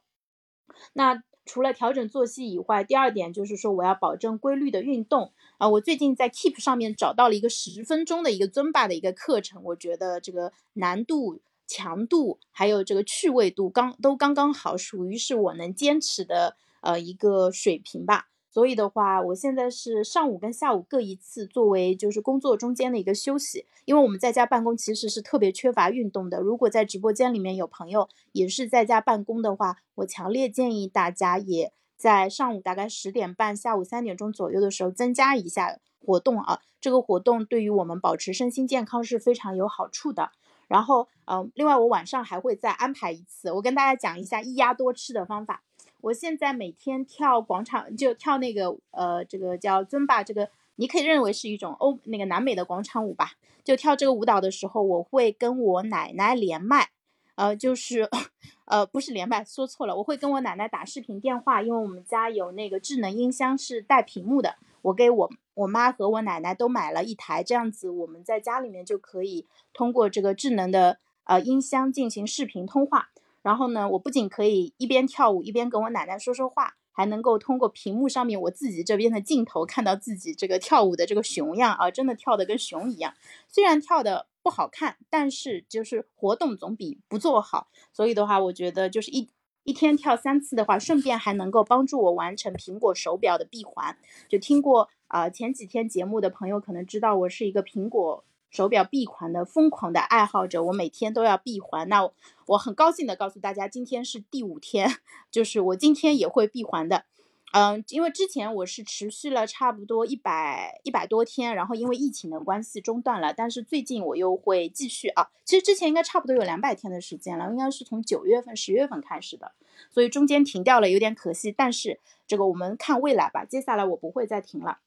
那。除了调整作息以外，第二点就是说我要保证规律的运动啊。我最近在 Keep 上面找到了一个十分钟的一个尊巴的一个课程，我觉得这个难度、强度还有这个趣味度刚都刚刚好，属于是我能坚持的呃一个水平吧。所以的话，我现在是上午跟下午各一次，作为就是工作中间的一个休息。因为我们在家办公其实是特别缺乏运动的。如果在直播间里面有朋友也是在家办公的话，我强烈建议大家也在上午大概十点半、下午三点钟左右的时候增加一下活动啊。这个活动对于我们保持身心健康是非常有好处的。然后，嗯，另外我晚上还会再安排一次，我跟大家讲一下一鸭多吃的方法。我现在每天跳广场，就跳那个呃，这个叫尊巴，这个你可以认为是一种欧那个南美的广场舞吧。就跳这个舞蹈的时候，我会跟我奶奶连麦，呃，就是 呃不是连麦，说错了，我会跟我奶奶打视频电话，因为我们家有那个智能音箱是带屏幕的，我给我我妈和我奶奶都买了一台，这样子我们在家里面就可以通过这个智能的呃音箱进行视频通话。然后呢，我不仅可以一边跳舞一边跟我奶奶说说话，还能够通过屏幕上面我自己这边的镜头看到自己这个跳舞的这个熊样啊，真的跳的跟熊一样。虽然跳的不好看，但是就是活动总比不做好。所以的话，我觉得就是一一天跳三次的话，顺便还能够帮助我完成苹果手表的闭环。就听过啊前几天节目的朋友可能知道，我是一个苹果。手表闭环的疯狂的爱好者，我每天都要闭环。那我很高兴的告诉大家，今天是第五天，就是我今天也会闭环的。嗯，因为之前我是持续了差不多一百一百多天，然后因为疫情的关系中断了。但是最近我又会继续啊。其实之前应该差不多有两百天的时间了，应该是从九月份、十月份开始的，所以中间停掉了有点可惜。但是这个我们看未来吧，接下来我不会再停了。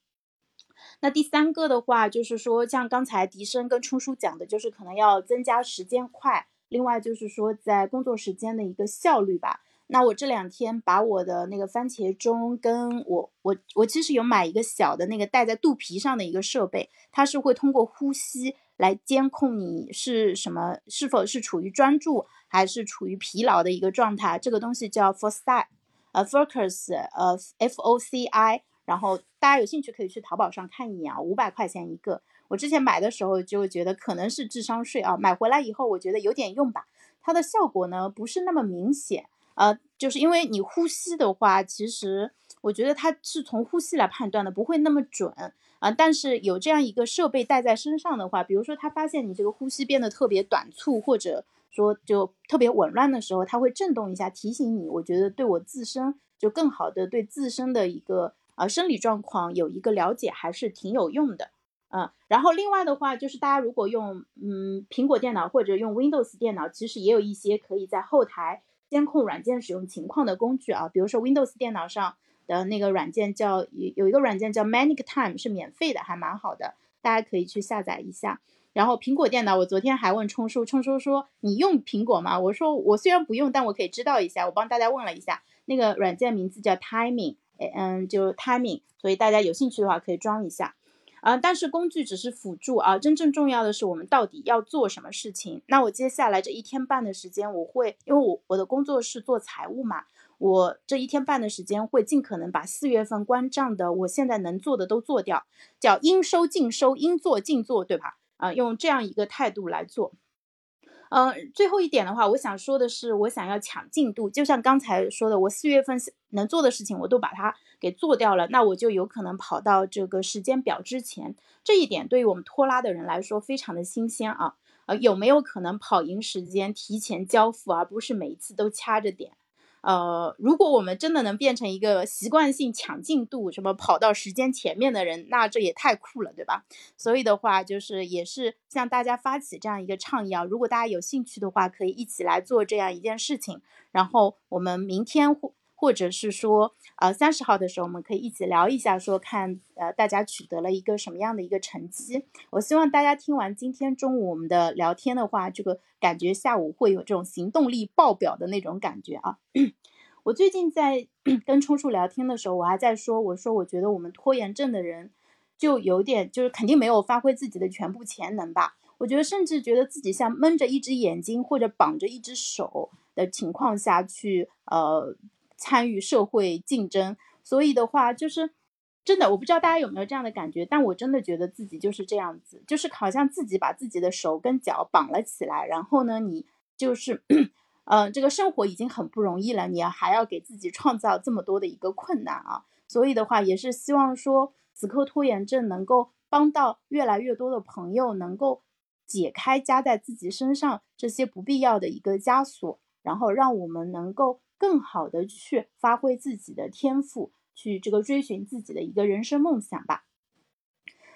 那第三个的话，就是说像刚才笛声跟冲叔讲的，就是可能要增加时间快，另外就是说在工作时间的一个效率吧。那我这两天把我的那个番茄钟跟我我我其实有买一个小的那个戴在肚皮上的一个设备，它是会通过呼吸来监控你是什么，是否是处于专注还是处于疲劳的一个状态。这个东西叫 Focus，呃，Focus，呃，F O C I。然后大家有兴趣可以去淘宝上看一眼啊，五百块钱一个。我之前买的时候就觉得可能是智商税啊，买回来以后我觉得有点用吧。它的效果呢不是那么明显，呃，就是因为你呼吸的话，其实我觉得它是从呼吸来判断的，不会那么准。啊，但是有这样一个设备带在身上的话，比如说它发现你这个呼吸变得特别短促，或者说就特别紊乱的时候，它会震动一下提醒你。我觉得对我自身就更好的对自身的一个呃生理状况有一个了解，还是挺有用的。嗯，然后另外的话就是大家如果用嗯苹果电脑或者用 Windows 电脑，其实也有一些可以在后台监控软件使用情况的工具啊，比如说 Windows 电脑上。的那个软件叫有有一个软件叫 Manic Time 是免费的，还蛮好的，大家可以去下载一下。然后苹果电脑，我昨天还问冲叔，冲叔说你用苹果吗？我说我虽然不用，但我可以知道一下。我帮大家问了一下，那个软件名字叫 Timing，嗯，就 Timing，所以大家有兴趣的话可以装一下。啊，但是工具只是辅助啊，真正重要的是我们到底要做什么事情。那我接下来这一天半的时间，我会因为我我的工作是做财务嘛。我这一天半的时间会尽可能把四月份关账的，我现在能做的都做掉，叫应收尽收，应做尽做，对吧？啊，用这样一个态度来做。嗯，最后一点的话，我想说的是，我想要抢进度，就像刚才说的，我四月份能做的事情我都把它给做掉了，那我就有可能跑到这个时间表之前。这一点对于我们拖拉的人来说非常的新鲜啊。呃，有没有可能跑赢时间，提前交付，而不是每一次都掐着点？呃，如果我们真的能变成一个习惯性抢进度、什么跑到时间前面的人，那这也太酷了，对吧？所以的话，就是也是向大家发起这样一个倡议啊。如果大家有兴趣的话，可以一起来做这样一件事情。然后我们明天或者是说，呃，三十号的时候，我们可以一起聊一下，说看呃大家取得了一个什么样的一个成绩。我希望大家听完今天中午我们的聊天的话，这个。感觉下午会有这种行动力爆表的那种感觉啊！我最近在 跟冲叔聊天的时候，我还在说，我说我觉得我们拖延症的人就有点，就是肯定没有发挥自己的全部潜能吧。我觉得甚至觉得自己像蒙着一只眼睛或者绑着一只手的情况下去，呃，参与社会竞争。所以的话，就是。真的，我不知道大家有没有这样的感觉，但我真的觉得自己就是这样子，就是好像自己把自己的手跟脚绑了起来，然后呢，你就是，嗯，这个生活已经很不容易了，你还要给自己创造这么多的一个困难啊，所以的话，也是希望说，此刻拖延症能够帮到越来越多的朋友，能够解开加在自己身上这些不必要的一个枷锁，然后让我们能够更好的去发挥自己的天赋。去这个追寻自己的一个人生梦想吧。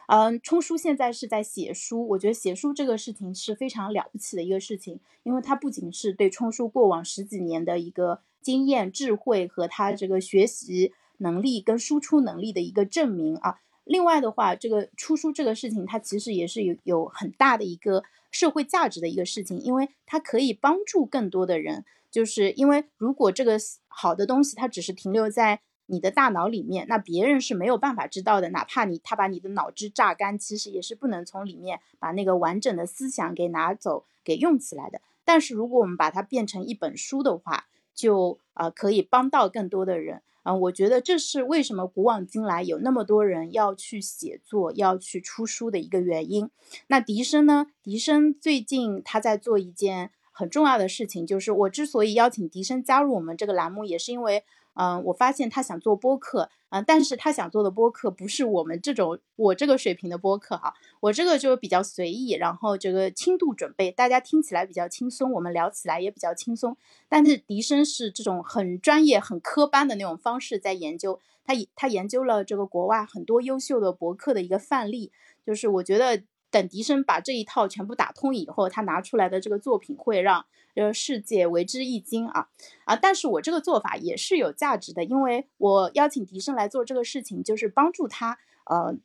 嗯，冲叔现在是在写书，我觉得写书这个事情是非常了不起的一个事情，因为它不仅是对冲叔过往十几年的一个经验、智慧和他这个学习能力跟输出能力的一个证明啊。另外的话，这个出书这个事情，它其实也是有有很大的一个社会价值的一个事情，因为它可以帮助更多的人。就是因为如果这个好的东西，它只是停留在你的大脑里面，那别人是没有办法知道的。哪怕你他把你的脑汁榨干，其实也是不能从里面把那个完整的思想给拿走、给用起来的。但是如果我们把它变成一本书的话，就啊可以帮到更多的人。嗯，我觉得这是为什么古往今来有那么多人要去写作、要去出书的一个原因。那笛声呢？笛声最近他在做一件很重要的事情，就是我之所以邀请笛声加入我们这个栏目，也是因为。嗯，我发现他想做播客，嗯，但是他想做的播客不是我们这种我这个水平的播客哈，我这个就比较随意，然后这个轻度准备，大家听起来比较轻松，我们聊起来也比较轻松。但是笛声是这种很专业、很科班的那种方式在研究，他他研究了这个国外很多优秀的博客的一个范例，就是我觉得。等笛声把这一套全部打通以后，他拿出来的这个作品会让呃世界为之一惊啊啊！但是我这个做法也是有价值的，因为我邀请笛声来做这个事情，就是帮助他呃，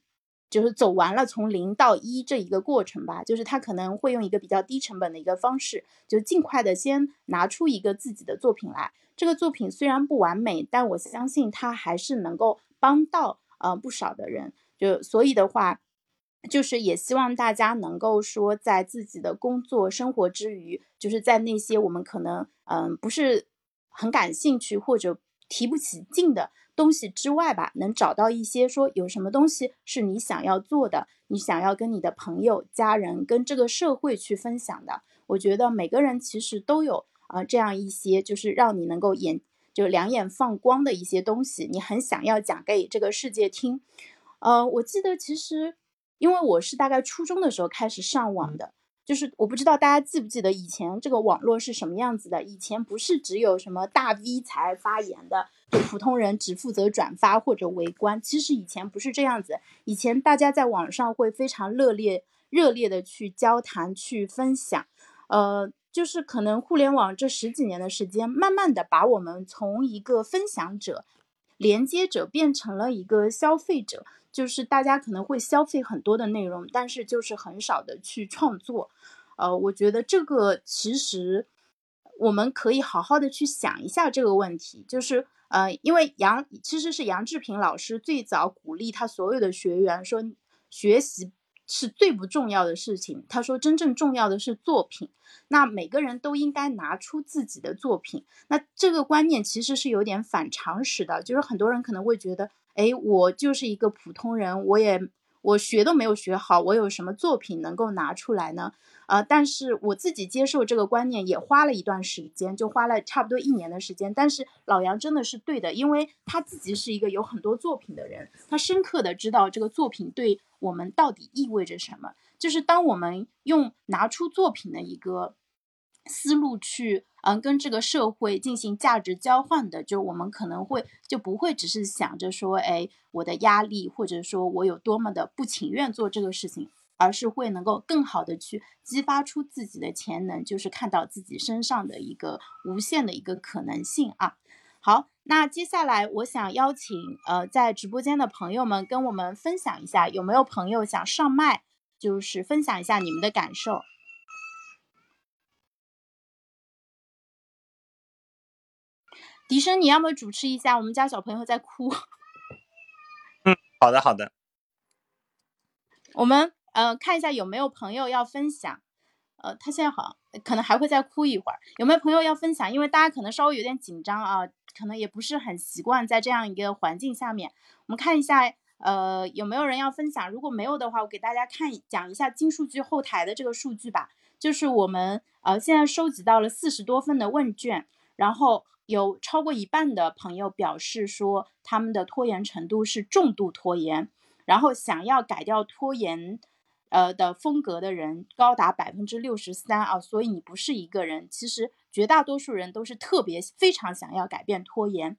就是走完了从零到一这一个过程吧。就是他可能会用一个比较低成本的一个方式，就尽快的先拿出一个自己的作品来。这个作品虽然不完美，但我相信他还是能够帮到呃不少的人。就所以的话。就是也希望大家能够说，在自己的工作生活之余，就是在那些我们可能嗯不是很感兴趣或者提不起劲的东西之外吧，能找到一些说有什么东西是你想要做的，你想要跟你的朋友、家人跟这个社会去分享的。我觉得每个人其实都有啊这样一些，就是让你能够眼就两眼放光的一些东西，你很想要讲给这个世界听。呃，我记得其实，因为我是大概初中的时候开始上网的，就是我不知道大家记不记得以前这个网络是什么样子的。以前不是只有什么大 V 才发言的，就普通人只负责转发或者围观。其实以前不是这样子，以前大家在网上会非常热烈、热烈的去交谈、去分享。呃，就是可能互联网这十几年的时间，慢慢的把我们从一个分享者、连接者变成了一个消费者。就是大家可能会消费很多的内容，但是就是很少的去创作。呃，我觉得这个其实我们可以好好的去想一下这个问题。就是呃，因为杨其实是杨志平老师最早鼓励他所有的学员说，学习是最不重要的事情。他说，真正重要的是作品。那每个人都应该拿出自己的作品。那这个观念其实是有点反常识的，就是很多人可能会觉得。哎，我就是一个普通人，我也我学都没有学好，我有什么作品能够拿出来呢？啊，但是我自己接受这个观念也花了一段时间，就花了差不多一年的时间。但是老杨真的是对的，因为他自己是一个有很多作品的人，他深刻的知道这个作品对我们到底意味着什么。就是当我们用拿出作品的一个。思路去，嗯，跟这个社会进行价值交换的，就我们可能会就不会只是想着说，哎，我的压力，或者说我有多么的不情愿做这个事情，而是会能够更好的去激发出自己的潜能，就是看到自己身上的一个无限的一个可能性啊。好，那接下来我想邀请，呃，在直播间的朋友们跟我们分享一下，有没有朋友想上麦，就是分享一下你们的感受。笛声，你要不主持一下？我们家小朋友在哭。嗯，好的，好的。我们呃看一下有没有朋友要分享。呃，他现在好像可能还会再哭一会儿。有没有朋友要分享？因为大家可能稍微有点紧张啊，可能也不是很习惯在这样一个环境下面。我们看一下，呃，有没有人要分享？如果没有的话，我给大家看讲一下金数据后台的这个数据吧。就是我们呃现在收集到了四十多份的问卷，然后。有超过一半的朋友表示说，他们的拖延程度是重度拖延，然后想要改掉拖延，呃的风格的人高达百分之六十三啊，所以你不是一个人，其实绝大多数人都是特别非常想要改变拖延。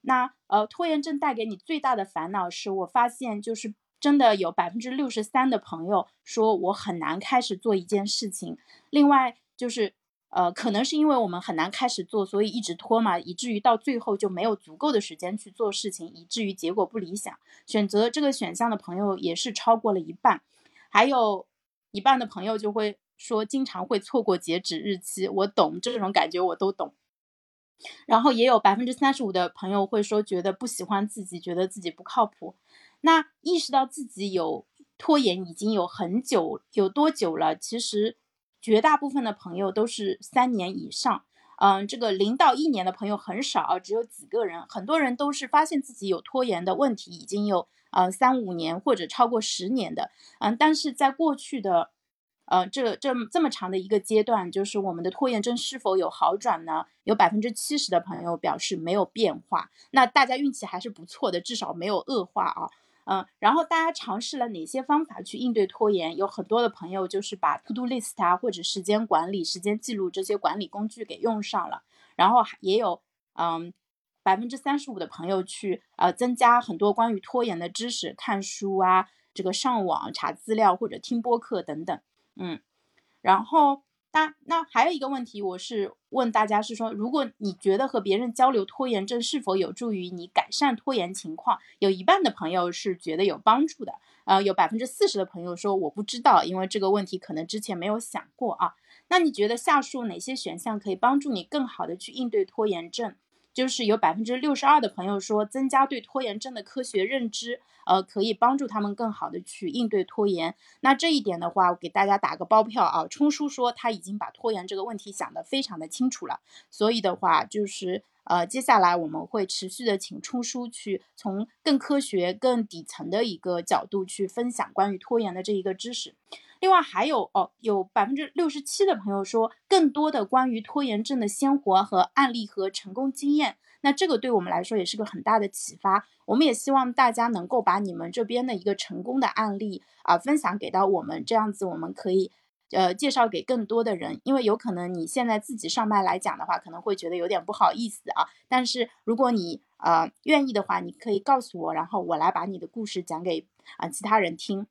那呃，拖延症带给你最大的烦恼是我发现就是真的有百分之六十三的朋友说我很难开始做一件事情，另外就是。呃，可能是因为我们很难开始做，所以一直拖嘛，以至于到最后就没有足够的时间去做事情，以至于结果不理想。选择这个选项的朋友也是超过了一半，还有一半的朋友就会说经常会错过截止日期。我懂这种感觉，我都懂。然后也有百分之三十五的朋友会说觉得不喜欢自己，觉得自己不靠谱。那意识到自己有拖延已经有很久，有多久了？其实。绝大部分的朋友都是三年以上，嗯，这个零到一年的朋友很少，只有几个人。很多人都是发现自己有拖延的问题，已经有呃三五年或者超过十年的，嗯，但是在过去的，呃，这这这么长的一个阶段，就是我们的拖延症是否有好转呢？有百分之七十的朋友表示没有变化，那大家运气还是不错的，至少没有恶化啊。嗯，然后大家尝试了哪些方法去应对拖延？有很多的朋友就是把 To Do List 啊，或者时间管理、时间记录这些管理工具给用上了。然后也有嗯，百分之三十五的朋友去呃增加很多关于拖延的知识，看书啊，这个上网查资料或者听播客等等。嗯，然后。那那还有一个问题，我是问大家是说，如果你觉得和别人交流拖延症是否有助于你改善拖延情况，有一半的朋友是觉得有帮助的，呃，有百分之四十的朋友说我不知道，因为这个问题可能之前没有想过啊。那你觉得下述哪些选项可以帮助你更好的去应对拖延症？就是有百分之六十二的朋友说，增加对拖延症的科学认知，呃，可以帮助他们更好的去应对拖延。那这一点的话，我给大家打个包票啊，冲叔说他已经把拖延这个问题想得非常的清楚了。所以的话，就是呃，接下来我们会持续的请冲叔去从更科学、更底层的一个角度去分享关于拖延的这一个知识。另外还有哦，有百分之六十七的朋友说更多的关于拖延症的鲜活和案例和成功经验。那这个对我们来说也是个很大的启发。我们也希望大家能够把你们这边的一个成功的案例啊分享给到我们，这样子我们可以呃介绍给更多的人。因为有可能你现在自己上麦来讲的话，可能会觉得有点不好意思啊。但是如果你呃愿意的话，你可以告诉我，然后我来把你的故事讲给啊其他人听。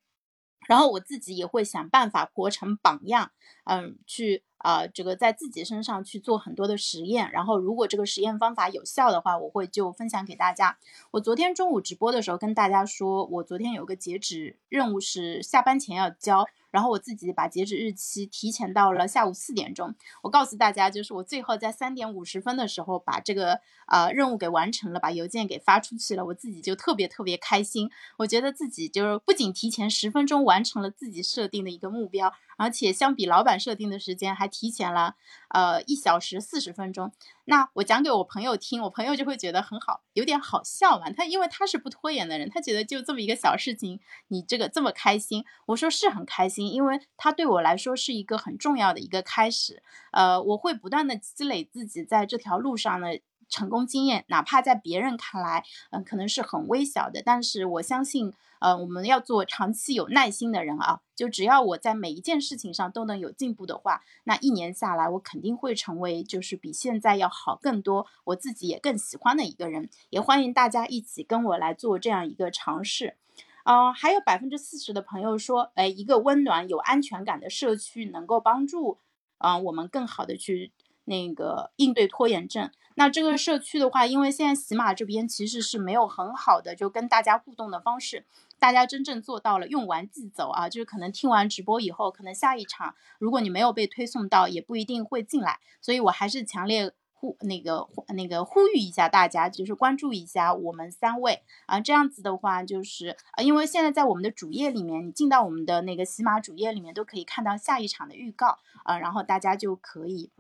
然后我自己也会想办法活成榜样，嗯，去啊，这个在自己身上去做很多的实验。然后如果这个实验方法有效的话，我会就分享给大家。我昨天中午直播的时候跟大家说，我昨天有个截止任务是下班前要交。然后我自己把截止日期提前到了下午四点钟。我告诉大家，就是我最后在三点五十分的时候把这个呃任务给完成了，把邮件给发出去了。我自己就特别特别开心，我觉得自己就是不仅提前十分钟完成了自己设定的一个目标，而且相比老板设定的时间还提前了呃一小时四十分钟。那我讲给我朋友听，我朋友就会觉得很好，有点好笑嘛。他因为他是不拖延的人，他觉得就这么一个小事情，你这个这么开心，我说是很开心。因为它对我来说是一个很重要的一个开始，呃，我会不断的积累自己在这条路上的成功经验，哪怕在别人看来，嗯，可能是很微小的，但是我相信，呃，我们要做长期有耐心的人啊，就只要我在每一件事情上都能有进步的话，那一年下来，我肯定会成为就是比现在要好更多，我自己也更喜欢的一个人，也欢迎大家一起跟我来做这样一个尝试。啊，还有百分之四十的朋友说，哎，一个温暖有安全感的社区能够帮助啊我们更好的去那个应对拖延症。那这个社区的话，因为现在喜马这边其实是没有很好的就跟大家互动的方式，大家真正做到了用完即走啊，就是可能听完直播以后，可能下一场如果你没有被推送到，也不一定会进来。所以我还是强烈。呼那个那个呼吁一下大家，就是关注一下我们三位啊，这样子的话，就是啊，因为现在在我们的主页里面，你进到我们的那个喜马主页里面，都可以看到下一场的预告啊，然后大家就可以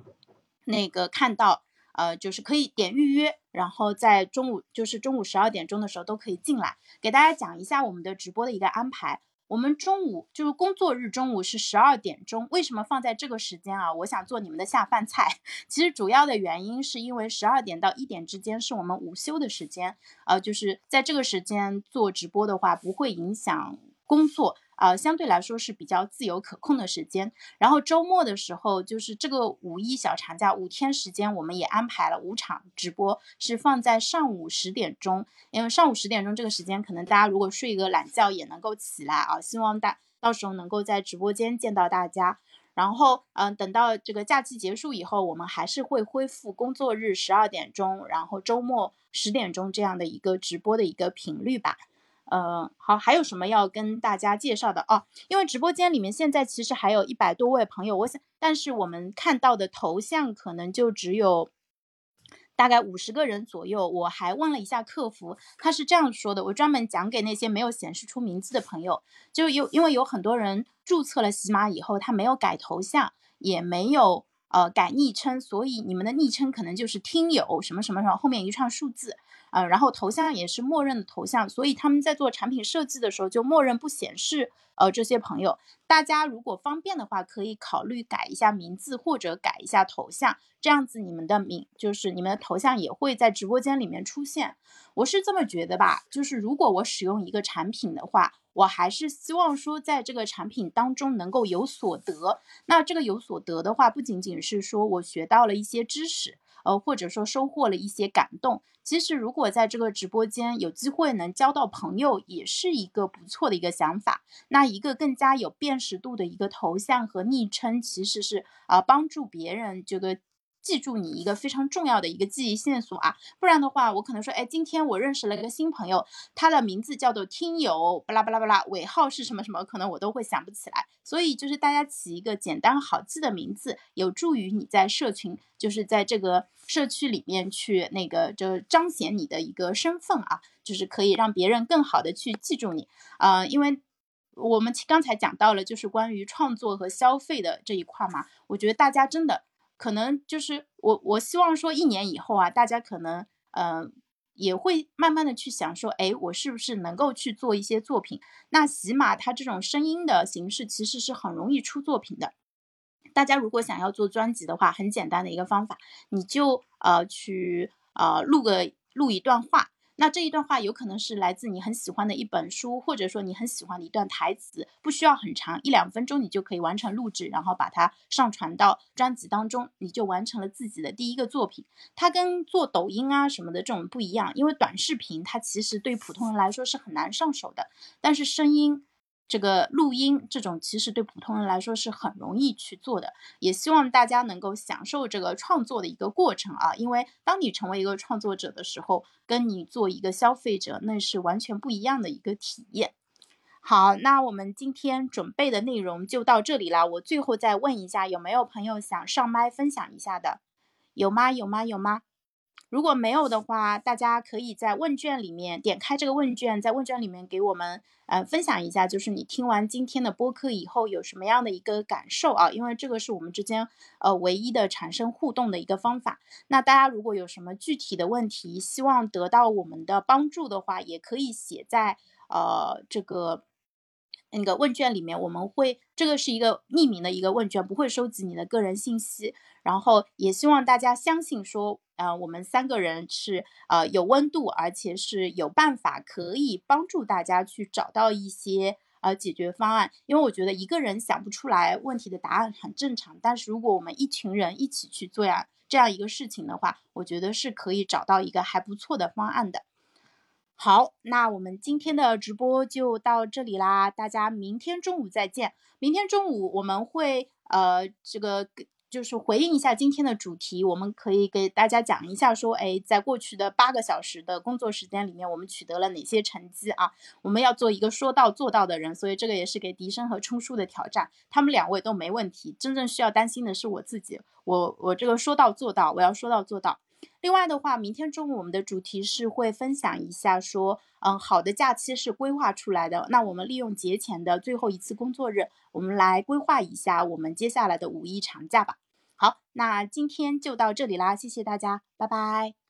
那个看到，呃，就是可以点预约，然后在中午就是中午十二点钟的时候都可以进来，给大家讲一下我们的直播的一个安排。我们中午就是工作日中午是十二点钟，为什么放在这个时间啊？我想做你们的下饭菜。其实主要的原因是因为十二点到一点之间是我们午休的时间，呃，就是在这个时间做直播的话，不会影响工作。啊，相对来说是比较自由可控的时间。然后周末的时候，就是这个五一小长假五天时间，我们也安排了五场直播，是放在上午十点钟。因为上午十点钟这个时间，可能大家如果睡一个懒觉也能够起来啊。希望大到时候能够在直播间见到大家。然后，嗯，等到这个假期结束以后，我们还是会恢复工作日十二点钟，然后周末十点钟这样的一个直播的一个频率吧。呃，好，还有什么要跟大家介绍的哦？因为直播间里面现在其实还有一百多位朋友，我想，但是我们看到的头像可能就只有大概五十个人左右。我还问了一下客服，他是这样说的：我专门讲给那些没有显示出名字的朋友，就有因为有很多人注册了喜马以后，他没有改头像，也没有呃改昵称，所以你们的昵称可能就是听友什么什么什么后面一串数字。呃，然后头像也是默认的头像，所以他们在做产品设计的时候就默认不显示呃这些朋友。大家如果方便的话，可以考虑改一下名字或者改一下头像，这样子你们的名就是你们的头像也会在直播间里面出现。我是这么觉得吧，就是如果我使用一个产品的话，我还是希望说在这个产品当中能够有所得。那这个有所得的话，不仅仅是说我学到了一些知识。呃，或者说收获了一些感动。其实，如果在这个直播间有机会能交到朋友，也是一个不错的一个想法。那一个更加有辨识度的一个头像和昵称，其实是啊，帮助别人这个。记住你一个非常重要的一个记忆线索啊，不然的话，我可能说，哎，今天我认识了一个新朋友，他的名字叫做听友，巴拉巴拉巴拉，尾号是什么什么，可能我都会想不起来。所以就是大家起一个简单好记的名字，有助于你在社群，就是在这个社区里面去那个就彰显你的一个身份啊，就是可以让别人更好的去记住你啊。因为我们刚才讲到了，就是关于创作和消费的这一块嘛，我觉得大家真的。可能就是我，我希望说一年以后啊，大家可能，嗯，也会慢慢的去想说，哎，我是不是能够去做一些作品？那起码它这种声音的形式其实是很容易出作品的。大家如果想要做专辑的话，很简单的一个方法，你就呃去呃录个录一段话。那这一段话有可能是来自你很喜欢的一本书，或者说你很喜欢的一段台词，不需要很长，一两分钟你就可以完成录制，然后把它上传到专辑当中，你就完成了自己的第一个作品。它跟做抖音啊什么的这种不一样，因为短视频它其实对普通人来说是很难上手的，但是声音。这个录音这种其实对普通人来说是很容易去做的，也希望大家能够享受这个创作的一个过程啊，因为当你成为一个创作者的时候，跟你做一个消费者那是完全不一样的一个体验。好，那我们今天准备的内容就到这里了。我最后再问一下，有没有朋友想上麦分享一下的？有吗？有吗？有吗？如果没有的话，大家可以在问卷里面点开这个问卷，在问卷里面给我们呃分享一下，就是你听完今天的播客以后有什么样的一个感受啊？因为这个是我们之间呃唯一的产生互动的一个方法。那大家如果有什么具体的问题，希望得到我们的帮助的话，也可以写在呃这个。那个问卷里面，我们会这个是一个匿名的一个问卷，不会收集你的个人信息。然后也希望大家相信说，呃，我们三个人是呃有温度，而且是有办法可以帮助大家去找到一些呃解决方案。因为我觉得一个人想不出来问题的答案很正常，但是如果我们一群人一起去做呀这样一个事情的话，我觉得是可以找到一个还不错的方案的。好，那我们今天的直播就到这里啦，大家明天中午再见。明天中午我们会呃这个就是回应一下今天的主题，我们可以给大家讲一下说，哎，在过去的八个小时的工作时间里面，我们取得了哪些成绩啊？我们要做一个说到做到的人，所以这个也是给笛声和冲叔的挑战，他们两位都没问题，真正需要担心的是我自己，我我这个说到做到，我要说到做到。另外的话，明天中午我们的主题是会分享一下，说，嗯，好的假期是规划出来的。那我们利用节前的最后一次工作日，我们来规划一下我们接下来的五一长假吧。好，那今天就到这里啦，谢谢大家，拜拜。